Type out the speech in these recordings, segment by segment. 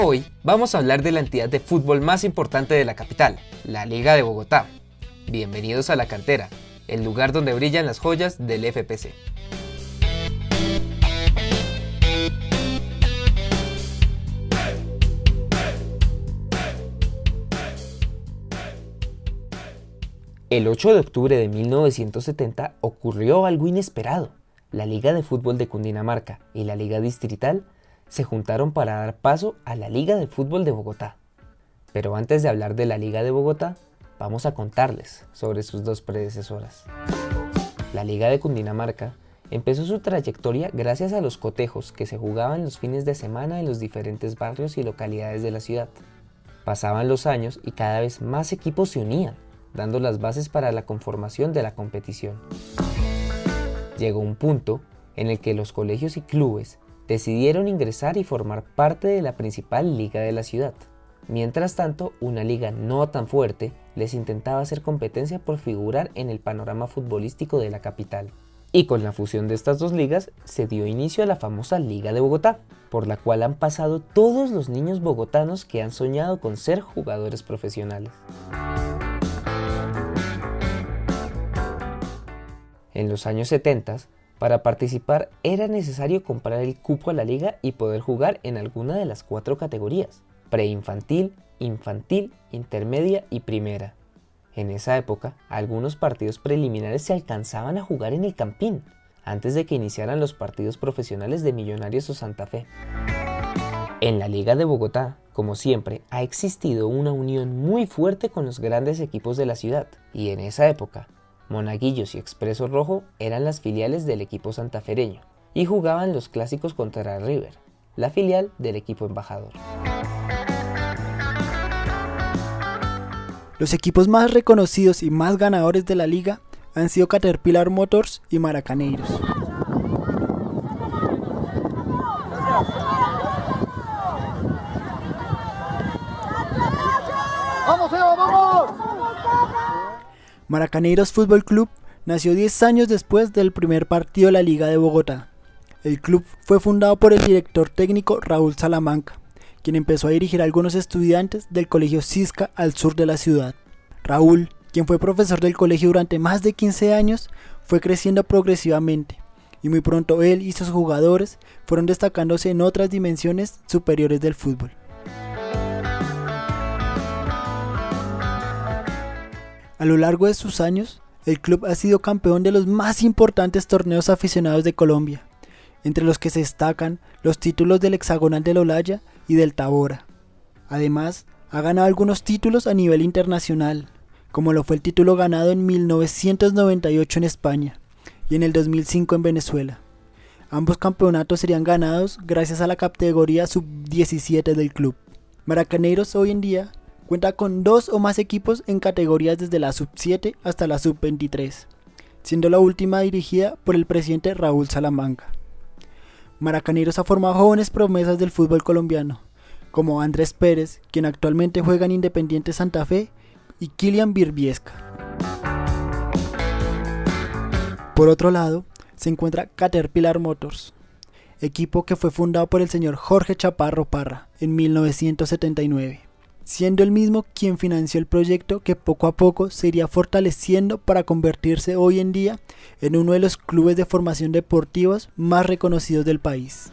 Hoy vamos a hablar de la entidad de fútbol más importante de la capital, la Liga de Bogotá. Bienvenidos a La Cantera, el lugar donde brillan las joyas del FPC. El 8 de octubre de 1970 ocurrió algo inesperado. La Liga de Fútbol de Cundinamarca y la Liga Distrital se juntaron para dar paso a la Liga de Fútbol de Bogotá. Pero antes de hablar de la Liga de Bogotá, vamos a contarles sobre sus dos predecesoras. La Liga de Cundinamarca empezó su trayectoria gracias a los cotejos que se jugaban los fines de semana en los diferentes barrios y localidades de la ciudad. Pasaban los años y cada vez más equipos se unían dando las bases para la conformación de la competición. Llegó un punto en el que los colegios y clubes decidieron ingresar y formar parte de la principal liga de la ciudad. Mientras tanto, una liga no tan fuerte les intentaba hacer competencia por figurar en el panorama futbolístico de la capital. Y con la fusión de estas dos ligas se dio inicio a la famosa Liga de Bogotá, por la cual han pasado todos los niños bogotanos que han soñado con ser jugadores profesionales. En los años 70, para participar era necesario comprar el cupo a la liga y poder jugar en alguna de las cuatro categorías, preinfantil, infantil, intermedia y primera. En esa época, algunos partidos preliminares se alcanzaban a jugar en el Campín, antes de que iniciaran los partidos profesionales de Millonarios o Santa Fe. En la Liga de Bogotá, como siempre, ha existido una unión muy fuerte con los grandes equipos de la ciudad, y en esa época, Monaguillos y Expreso Rojo eran las filiales del equipo santafereño y jugaban los clásicos contra River, la filial del equipo embajador. Los equipos más reconocidos y más ganadores de la liga han sido Caterpillar Motors y Maracaneiros. ¡Vamos, Eva, vamos! Maracaneiros Fútbol Club nació 10 años después del primer partido de la Liga de Bogotá. El club fue fundado por el director técnico Raúl Salamanca, quien empezó a dirigir a algunos estudiantes del colegio Cisca al sur de la ciudad. Raúl, quien fue profesor del colegio durante más de 15 años, fue creciendo progresivamente, y muy pronto él y sus jugadores fueron destacándose en otras dimensiones superiores del fútbol. A lo largo de sus años, el club ha sido campeón de los más importantes torneos aficionados de Colombia, entre los que se destacan los títulos del hexagonal del Olaya y del Tabora. Además, ha ganado algunos títulos a nivel internacional, como lo fue el título ganado en 1998 en España y en el 2005 en Venezuela. Ambos campeonatos serían ganados gracias a la categoría sub-17 del club. Maracaneiros hoy en día Cuenta con dos o más equipos en categorías desde la sub-7 hasta la sub-23, siendo la última dirigida por el presidente Raúl Salamanca. Maracaneros ha formado jóvenes promesas del fútbol colombiano, como Andrés Pérez, quien actualmente juega en Independiente Santa Fe, y Kilian Birbiesca. Por otro lado, se encuentra Caterpillar Motors, equipo que fue fundado por el señor Jorge Chaparro Parra en 1979 siendo el mismo quien financió el proyecto que poco a poco se iría fortaleciendo para convertirse hoy en día en uno de los clubes de formación deportivos más reconocidos del país.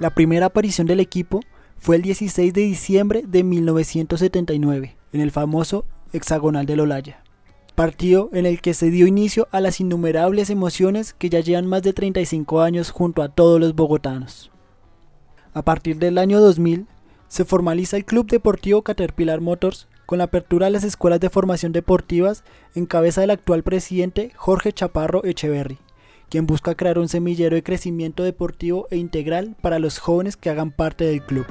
La primera aparición del equipo fue el 16 de diciembre de 1979 en el famoso hexagonal del Olaya partido en el que se dio inicio a las innumerables emociones que ya llevan más de 35 años junto a todos los bogotanos. A partir del año 2000, se formaliza el Club Deportivo Caterpillar Motors con la apertura de las escuelas de formación deportivas en cabeza del actual presidente Jorge Chaparro Echeverry, quien busca crear un semillero de crecimiento deportivo e integral para los jóvenes que hagan parte del club.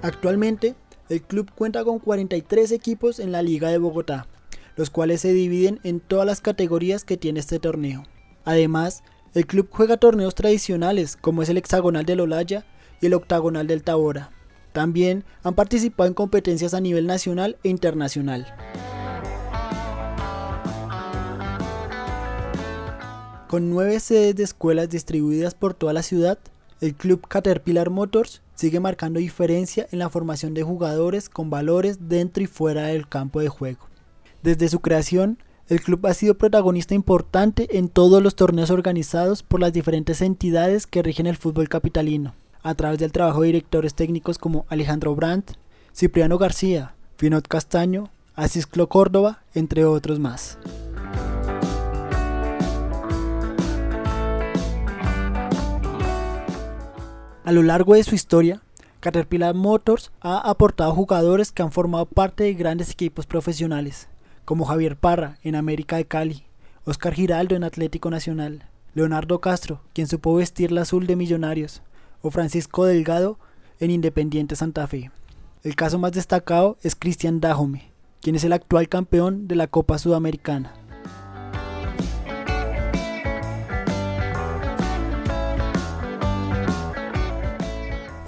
Actualmente, el club cuenta con 43 equipos en la Liga de Bogotá, los cuales se dividen en todas las categorías que tiene este torneo. Además, el club juega torneos tradicionales como es el hexagonal del Olaya y el octagonal del Tabora. También han participado en competencias a nivel nacional e internacional. Con nueve sedes de escuelas distribuidas por toda la ciudad, el club Caterpillar Motors sigue marcando diferencia en la formación de jugadores con valores dentro y fuera del campo de juego. Desde su creación, el club ha sido protagonista importante en todos los torneos organizados por las diferentes entidades que rigen el fútbol capitalino, a través del trabajo de directores técnicos como Alejandro Brandt, Cipriano García, Finot Castaño, Asisclo Córdoba, entre otros más. A lo largo de su historia, Caterpillar Motors ha aportado jugadores que han formado parte de grandes equipos profesionales, como Javier Parra en América de Cali, Oscar Giraldo en Atlético Nacional, Leonardo Castro, quien supo vestir la azul de Millonarios, o Francisco Delgado en Independiente Santa Fe. El caso más destacado es Cristian Dajome, quien es el actual campeón de la Copa Sudamericana.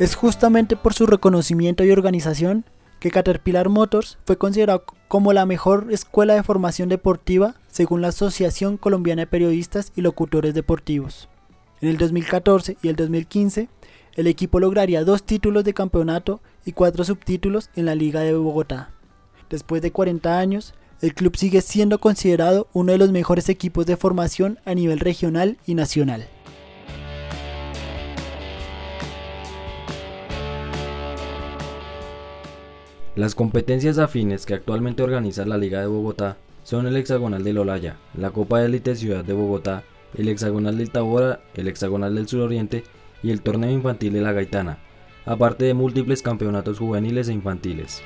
Es justamente por su reconocimiento y organización que Caterpillar Motors fue considerado como la mejor escuela de formación deportiva según la Asociación Colombiana de Periodistas y Locutores Deportivos. En el 2014 y el 2015, el equipo lograría dos títulos de campeonato y cuatro subtítulos en la Liga de Bogotá. Después de 40 años, el club sigue siendo considerado uno de los mejores equipos de formación a nivel regional y nacional. Las competencias afines que actualmente organiza la Liga de Bogotá son el hexagonal del Olaya, la Copa de Élite Ciudad de Bogotá, el hexagonal del Tabora, el hexagonal del Suroriente y el torneo infantil de la Gaitana, aparte de múltiples campeonatos juveniles e infantiles.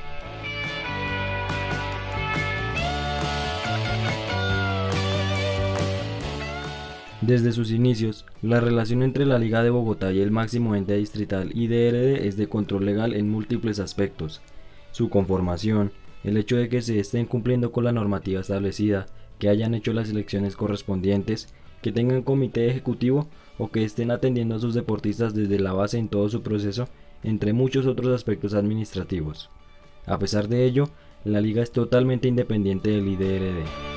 Desde sus inicios, la relación entre la Liga de Bogotá y el máximo ente distrital IDRD es de control legal en múltiples aspectos, su conformación, el hecho de que se estén cumpliendo con la normativa establecida, que hayan hecho las elecciones correspondientes, que tengan comité ejecutivo o que estén atendiendo a sus deportistas desde la base en todo su proceso, entre muchos otros aspectos administrativos. A pesar de ello, la liga es totalmente independiente del IDRD.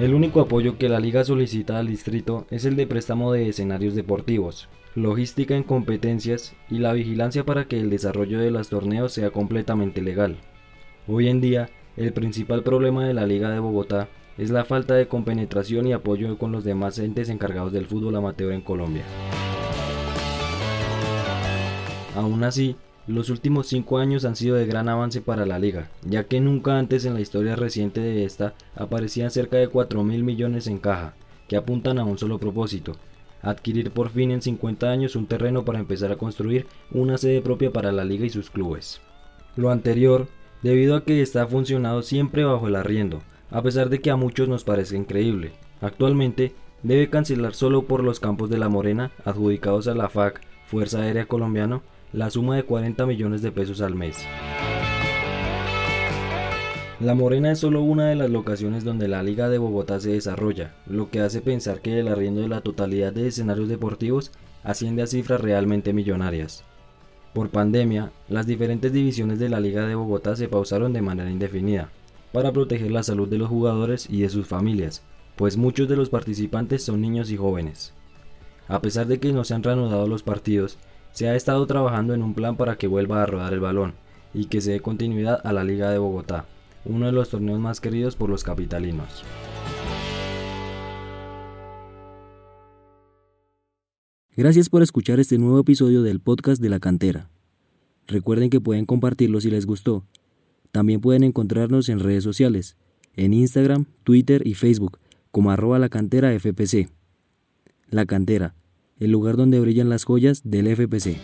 El único apoyo que la liga solicita al distrito es el de préstamo de escenarios deportivos, logística en competencias y la vigilancia para que el desarrollo de los torneos sea completamente legal. Hoy en día, el principal problema de la Liga de Bogotá es la falta de compenetración y apoyo con los demás entes encargados del fútbol amateur en Colombia. Aún así, los últimos cinco años han sido de gran avance para la liga, ya que nunca antes en la historia reciente de esta aparecían cerca de 4 mil millones en caja, que apuntan a un solo propósito, adquirir por fin en 50 años un terreno para empezar a construir una sede propia para la liga y sus clubes. Lo anterior, debido a que está funcionado siempre bajo el arriendo, a pesar de que a muchos nos parece increíble. Actualmente, debe cancelar solo por los campos de la Morena, adjudicados a la FAC, Fuerza Aérea Colombiano, la suma de 40 millones de pesos al mes. La Morena es solo una de las locaciones donde la Liga de Bogotá se desarrolla, lo que hace pensar que el arriendo de la totalidad de escenarios deportivos asciende a cifras realmente millonarias. Por pandemia, las diferentes divisiones de la Liga de Bogotá se pausaron de manera indefinida, para proteger la salud de los jugadores y de sus familias, pues muchos de los participantes son niños y jóvenes. A pesar de que no se han reanudado los partidos, se ha estado trabajando en un plan para que vuelva a rodar el balón y que se dé continuidad a la Liga de Bogotá, uno de los torneos más queridos por los capitalinos. Gracias por escuchar este nuevo episodio del podcast de la cantera. Recuerden que pueden compartirlo si les gustó. También pueden encontrarnos en redes sociales, en Instagram, Twitter y Facebook, como arroba la cantera FPC. La cantera, el lugar donde brillan las joyas del FPC.